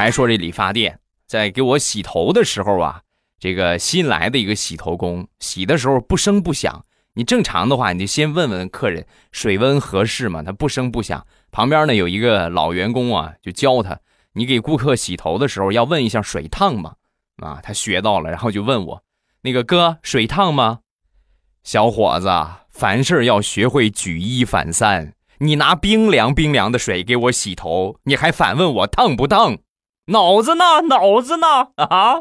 还说这理发店在给我洗头的时候啊，这个新来的一个洗头工洗的时候不声不响。你正常的话，你就先问问客人水温合适吗？他不声不响。旁边呢有一个老员工啊，就教他，你给顾客洗头的时候要问一下水烫吗？啊，他学到了，然后就问我，那个哥水烫吗？小伙子，凡事要学会举一反三。你拿冰凉冰凉的水给我洗头，你还反问我烫不烫？脑子呢？脑子呢？啊！